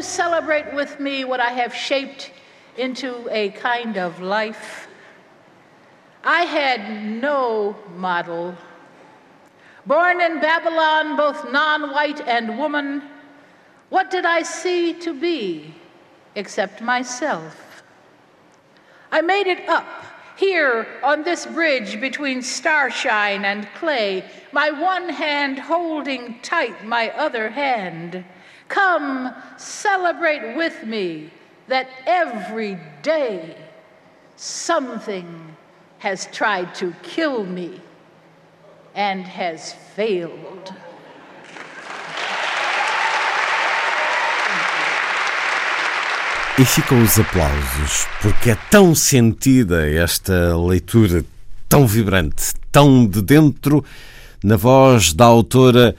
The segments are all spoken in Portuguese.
You celebrate with me what I have shaped into a kind of life? I had no model. Born in Babylon, both non white and woman, what did I see to be except myself? I made it up here on this bridge between starshine and clay, my one hand holding tight my other hand. Come celebrate with me that every day something has tried to kill me and has failed. E ficam os aplausos, porque é tão sentida esta leitura, tão vibrante, tão de dentro, na voz da autora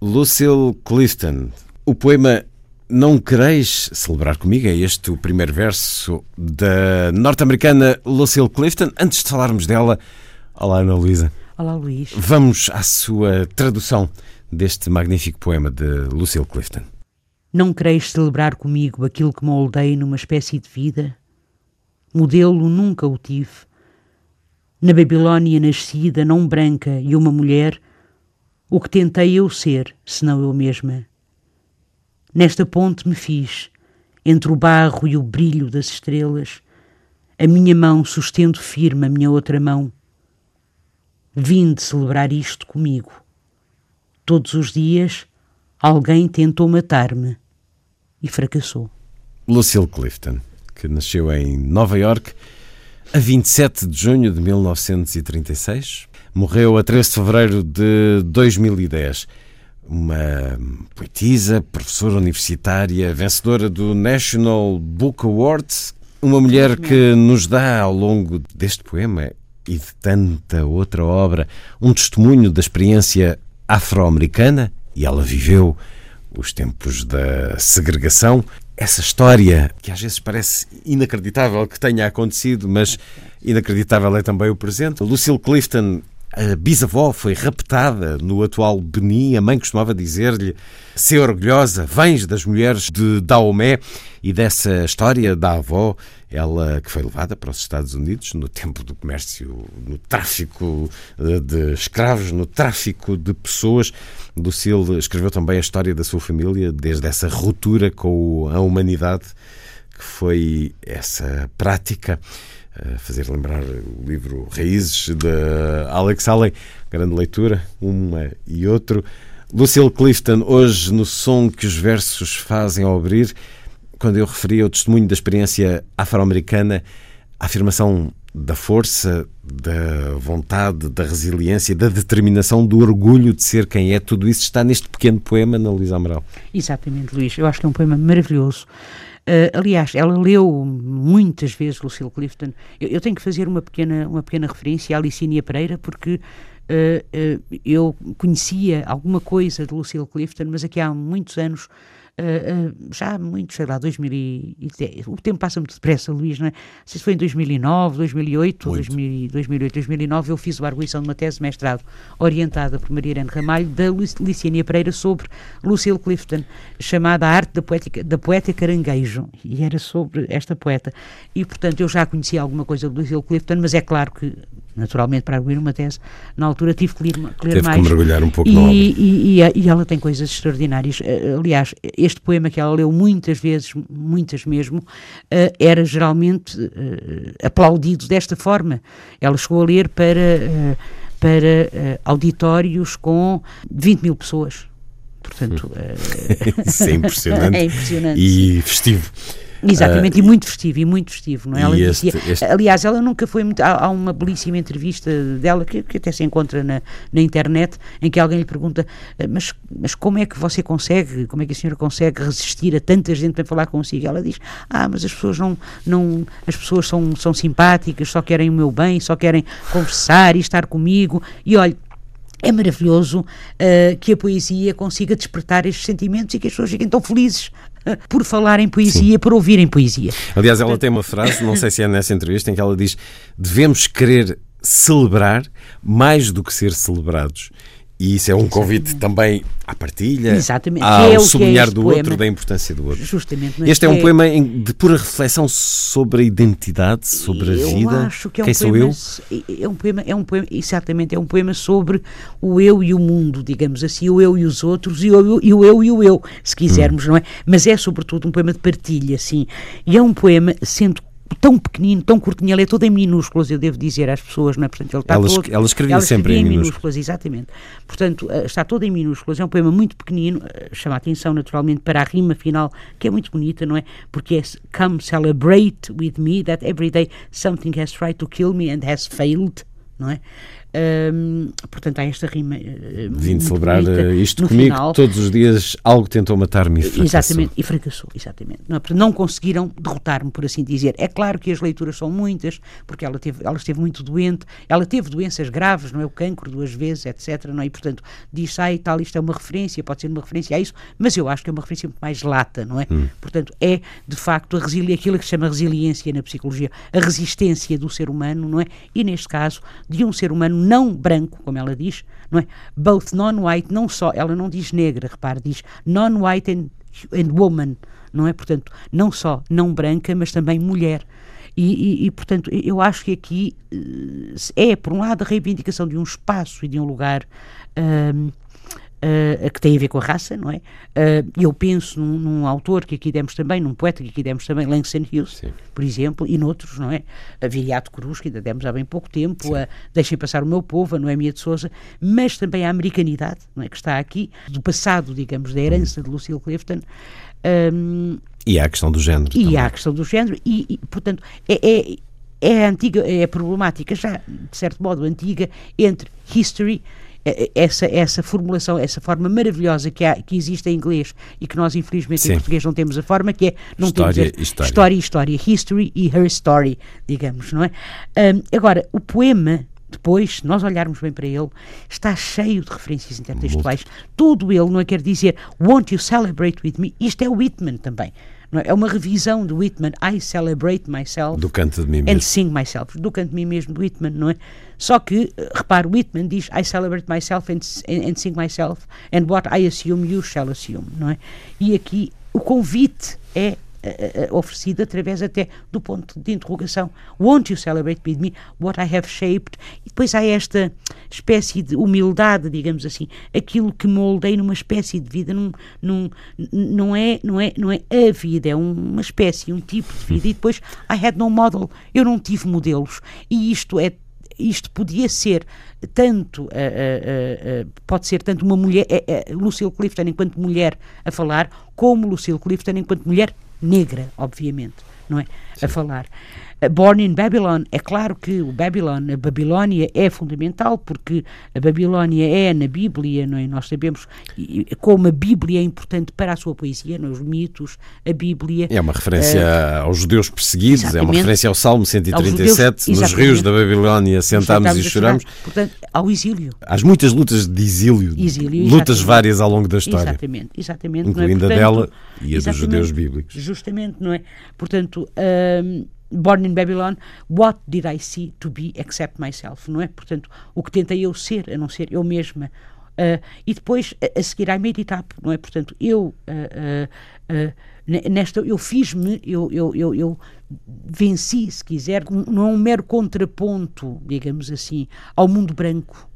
Lucille Clifton. O poema Não Quereis Celebrar Comigo é este o primeiro verso da norte-americana Lucille Clifton. Antes de falarmos dela, olá Ana Luísa. Olá Luís. Vamos à sua tradução deste magnífico poema de Lucille Clifton. Não quereis celebrar comigo aquilo que moldei numa espécie de vida? Modelo nunca o tive. Na Babilónia nascida, não branca e uma mulher, o que tentei eu ser, senão eu mesma. Nesta ponte me fiz, entre o barro e o brilho das estrelas, a minha mão sustendo firme a minha outra mão. Vim de celebrar isto comigo. Todos os dias alguém tentou matar-me e fracassou. Lucille Clifton, que nasceu em Nova York a 27 de junho de 1936, morreu a 13 de fevereiro de 2010. Uma poetisa, professora universitária, vencedora do National Book Award, uma mulher que nos dá ao longo deste poema e de tanta outra obra um testemunho da experiência afro-americana e ela viveu os tempos da segregação. Essa história que às vezes parece inacreditável que tenha acontecido, mas inacreditável é também o presente. Lucille Clifton, a bisavó, foi raptada no atual Benin. A mãe costumava dizer-lhe: ser orgulhosa, vens das mulheres de Daomé. E dessa história da avó, ela que foi levada para os Estados Unidos no tempo do comércio, no tráfico de escravos, no tráfico de pessoas. Lucille escreveu também a história da sua família, desde essa ruptura com a humanidade, que foi essa prática. Fazer lembrar o livro Raízes de Alex Haley, grande leitura, uma e outro. Lucille Clifton, hoje no som que os versos fazem ao abrir, quando eu referi ao testemunho da experiência afro-americana, a afirmação da força, da vontade, da resiliência, da determinação, do orgulho de ser quem é, tudo isso está neste pequeno poema na Luísa Amaral. Exatamente, Luís. Eu acho que é um poema maravilhoso. Uh, aliás, ela leu muitas vezes Lucille Clifton. Eu, eu, tenho que fazer uma pequena, uma pequena referência à Licínia Pereira, porque uh, eu conhecia alguma coisa de Lucille Clifton, mas aqui há muitos anos Uh, uh, já muito, sei lá, 2010. O tempo passa muito depressa, Luís, não é? Se foi em 2009, 2008, 2000, 2008, 2009, eu fiz a arguição de uma tese de mestrado orientada por Maria Irene Ramalho, da Liciania Pereira, sobre Lucille Clifton, chamada A Arte da Poética, da Poeta Caranguejo, e era sobre esta poeta. E, portanto, eu já conhecia alguma coisa de Lucille Clifton, mas é claro que naturalmente, para arguir uma tese, na altura tive que ler, que ler Teve mais. que mergulhar um pouco e, na obra. E, e, e, ela tem coisas extraordinárias. Aliás, este poema que ela leu muitas vezes, muitas mesmo, era geralmente aplaudido desta forma. Ela chegou a ler para, para auditórios com 20 mil pessoas. Portanto, Isso é impressionante. é impressionante. E festivo. Exatamente, uh, e muito festivo, e muito festivo, não é? Ela este, dizia, este... aliás, ela nunca foi muito. Há, há uma belíssima entrevista dela que, que, até se encontra na, na internet, em que alguém lhe pergunta: ah, mas, mas como é que você consegue, como é que a senhora consegue resistir a tanta gente para falar consigo? Ela diz: Ah, mas as pessoas não. não as pessoas são, são simpáticas, só querem o meu bem, só querem conversar e estar comigo. E olha, é maravilhoso uh, que a poesia consiga despertar estes sentimentos e que as pessoas fiquem tão felizes por falar em poesia, Sim. por ouvirem poesia. Aliás, ela tem uma frase, não sei se é nessa entrevista, em que ela diz: devemos querer celebrar mais do que ser celebrados. E isso é um convite também à partilha, Exatamente. ao é, é sublinhar é do poema. outro, da importância do outro. Justamente. Este é um é... poema de pura reflexão sobre a identidade, sobre a eu vida. Acho que é Quem um sou poema, eu? É um poema, é um poema, exatamente, é um poema sobre o eu e o mundo, digamos assim, o eu e os outros e o, e o eu e o eu, se quisermos, hum. não é? Mas é sobretudo um poema de partilha, sim. E é um poema, sendo tão pequenino, tão curtinho, ele é todo em minúsculas, eu devo dizer às pessoas, não é? Portanto, ele está ela, todo, ela escrevia ela sempre em minúsculas. minúsculas. Exatamente. Portanto, eh, está todo em minúsculas, é um poema muito pequenino, eh, chama a atenção naturalmente para a rima final, que é muito bonita, não é? Porque é Come celebrate with me that every day something has tried to kill me and has failed, não é? Portanto, há esta rima. Uh, Vim celebrar eh, isto comigo final. todos os dias. Algo tentou matar-me e fracassou. Exatamente, e fracassou, exatamente. Não, é? não conseguiram derrotar-me, por assim dizer. É claro que as leituras são muitas, porque ela, teve, ela esteve muito doente, ela teve doenças graves, não é? O cancro duas vezes, etc. Não é? E, portanto, diz, ai, tal, isto é uma referência, pode ser uma referência a isso, mas eu acho que é uma referência muito mais lata, não é? Hum. Portanto, é de facto a resili aquilo que se chama resiliência na psicologia, a resistência do ser humano, não é? E neste caso, de um ser humano não branco, como ela diz, não é? Both non-white, não só, ela não diz negra, repare, diz non-white and, and woman, não é? Portanto, não só não branca, mas também mulher. E, e, e, portanto, eu acho que aqui eh, é, por um lado, a reivindicação de um espaço e de um lugar um, uh, que tem a ver com a raça, não é? Uh, eu penso num, num, autor que aqui demos também, num poeta que aqui demos também, Langston Hughes, Sim. por exemplo, e noutros, não é? A Viriato Cruz, que ainda demos há bem pouco tempo, a Deixem Passar o Meu Povo, a Noémia de Souza, mas também a americanidade, não é? Que está aqui, do passado, digamos, da herança de Lucille Clifton. Um, e há a questão do género. E também. há a questão do género, e, e portanto, é, é, é antiga, é problemática, já de certo modo antiga, entre history essa, essa formulação, essa forma maravilhosa que, há, que existe em inglês e que nós, infelizmente, Sim. em português não temos a forma, que é não história, temos a, história. história e história, history e her story, digamos, não é? Um, agora, o poema depois, se nós olharmos bem para ele, está cheio de referências intertextuais. Muito. Todo ele, não é quer dizer Won't you celebrate with me? Isto é Whitman também. É? é? uma revisão do Whitman, I celebrate myself. Do canto de mim mesmo. And sing myself. Do canto de mim mesmo, do Whitman, não é? Só que, eh, repare, Whitman diz I celebrate myself and, and sing myself and what I assume you shall assume, não é? E aqui o convite é uh, oferecido através até do ponto de interrogação. Won't you celebrate with me what I have shaped? E depois há esta espécie de humildade, digamos assim, aquilo que moldei numa espécie de vida, num, num, não, é, não, é, não é a vida, é uma espécie, um tipo de vida. E depois I had no model, eu não tive modelos. E isto é isto podia ser tanto, uh, uh, uh, pode ser tanto uma mulher, Lucille Clifton enquanto mulher a falar, como Lucille Clifton enquanto mulher negra, obviamente, não é? Sim. A falar. Born in Babylon, é claro que o Babylon, a Babilónia é fundamental, porque a Babilónia é na Bíblia, não é? nós sabemos como a Bíblia é importante para a sua poesia, não é? os mitos, a Bíblia. É uma referência uh, aos judeus perseguidos, é uma referência ao Salmo 137, judeus, nos rios da Babilónia sentámos e choramos. Portanto, ao exílio. Há muitas lutas de exílio, exílio lutas várias ao longo da história. Exatamente, exatamente. Incluindo é? Portanto, a dela e a dos judeus bíblicos. Justamente, não é? Portanto, uh, Born in Babylon, what did I see to be except myself, não é? Portanto, o que tentei eu ser, a não ser eu mesma. Uh, e depois, a, a seguir, I made it up, não é? Portanto, eu, uh, uh, nesta, eu fiz-me, eu, eu, eu, eu, venci, se quiser, não é um mero contraponto, digamos assim, ao mundo branco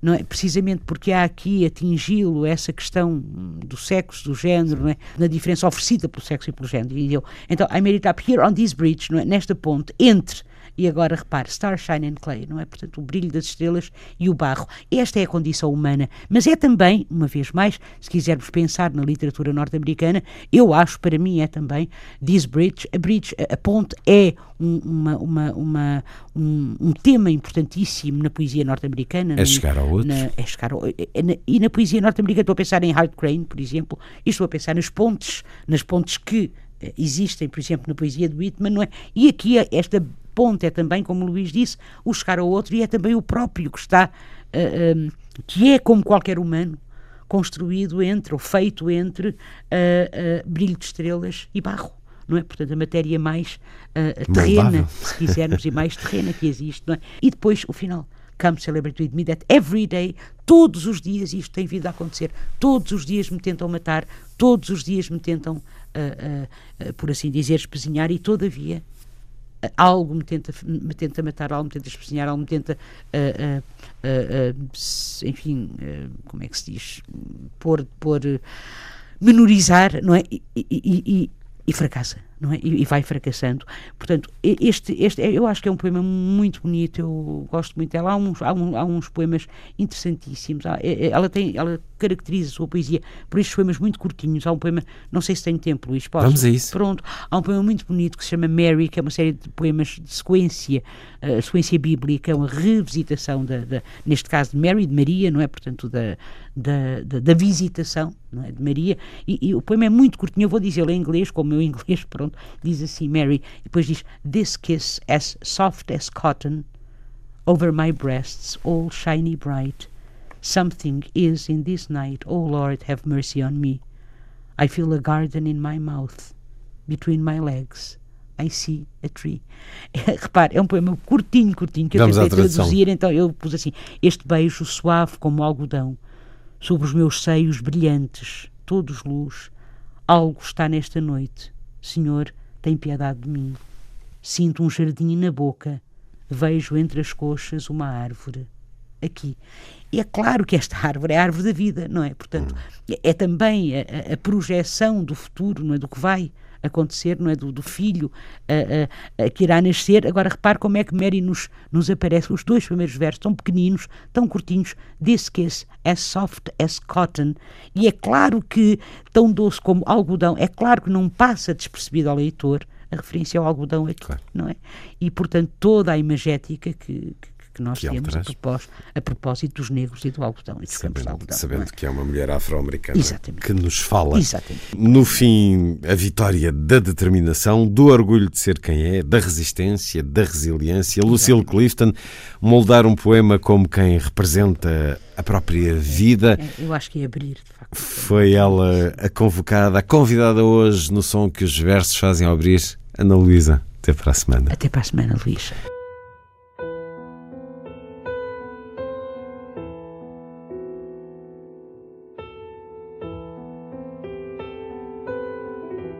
não é? precisamente porque há aqui atingi-lo essa questão do sexo, do género, é? na diferença oferecida pelo sexo e pelo género. Então, I made it up here on this bridge, é? nesta ponte, entre E agora repare, Star Shine and Clay, não é? Portanto, o brilho das estrelas e o barro. Esta é a condição humana, mas é também, uma vez mais, se quisermos pensar na literatura norte-americana, eu acho, para mim, é também This Bridge, a bridge, a ponte é um, uma, uma, uma um, um, tema importantíssimo na poesia norte-americana. É chegar ao outro. Na, é chegar ao, é, é, e na poesia norte-americana estou a pensar em Hart Crane, por exemplo, e estou a pensar nas pontes, nas pontes que eh, existem, por exemplo, na poesia de Whitman, não é? E aqui esta ponte é também, como o Luís disse, o chegar ao outro e é também o próprio que está, uh, eh, um, eh, que é como qualquer humano, construído entre, ou feito entre uh, uh, brilho de estrelas e barro. Não é? Portanto, a matéria mais terrena, se quisermos, e mais terrena que existe. Não é? E depois, o final. Come celebrate with me that every day, todos os dias isto tem vindo a acontecer. Todos os dias me tentam matar, todos os dias me tentam, uh, uh, uh, por assim dizer, espezinhar e todavia algo me tenta, me tenta matar, algo me tenta espezinhar, algo me tenta, enfim, como é que se diz, pôr, pôr menorizar, não é? E, e, e, e fracassa não é? E, e, vai fracassando. Portanto, este, este, eu acho que é um poema muito bonito, eu gosto muito dela. Há uns, há, um, há uns poemas interessantíssimos. Há, é, é, ela, tem, ela caracteriza a sua poesia por estes poemas muito curtinhos. Há um poema, não sei se tem tempo, Luís, posso? Vamos a isso. Pronto. Há um poema muito bonito que se chama Mary, que é uma série de poemas de sequência, uh, sequência bíblica, é uma revisitação, da, da, neste caso de Mary, de Maria, não é? Portanto, da, da, da, da visitação não é? de Maria. E, e, o poema é muito curtinho, eu vou dizê-lo em inglês, como o meu inglês, pronto pronto, diz assim Mary, e depois diz This kiss as soft as cotton over my breasts, all shiny bright. Something is in this night, oh Lord, have mercy on me. I feel a garden in my mouth, between my legs. I see a tree. Repare, é um poema curtinho, curtinho, que eu tentei traduzir, então eu pus assim: Este beijo suave como algodão, sobre os meus seios brilhantes, todos luz, algo está nesta noite. Senhor, tem piedade de mim. Sinto um jardim na boca, vejo entre as coxas uma árvore. Aqui. E é claro que esta árvore é a árvore da vida, não é? Portanto, é, é também a, a, projeção do futuro, não é? Do que vai acontecer, não é? Do, do filho a, a, que irá nascer. Agora repare como é que Mary nos, nos aparece. Os dois primeiros versos tão pequeninos, tão curtinhos. This kiss as soft as cotton. E é claro que, tão doce como algodão, é claro que não passa despercebido ao leitor a referência ao algodão aqui, claro. não é? E, portanto, toda a imagética que, que que nós que temos a propósito, a propósito, dos negros e do algodão e dos sabendo, campos de algodão. Sabendo é? que é uma mulher afro-americana que nos fala. Exatamente. No fim, a vitória da determinação, do orgulho de ser quem é, da resistência, da resiliência. Lucille Clifton moldar um poema como quem representa a própria vida. É, eu acho que é abrir, de facto. Foi ela a convocada, a convidada hoje no som que os versos fazem abrir. Ana Luísa, até para a semana. Até para a semana, Luísa.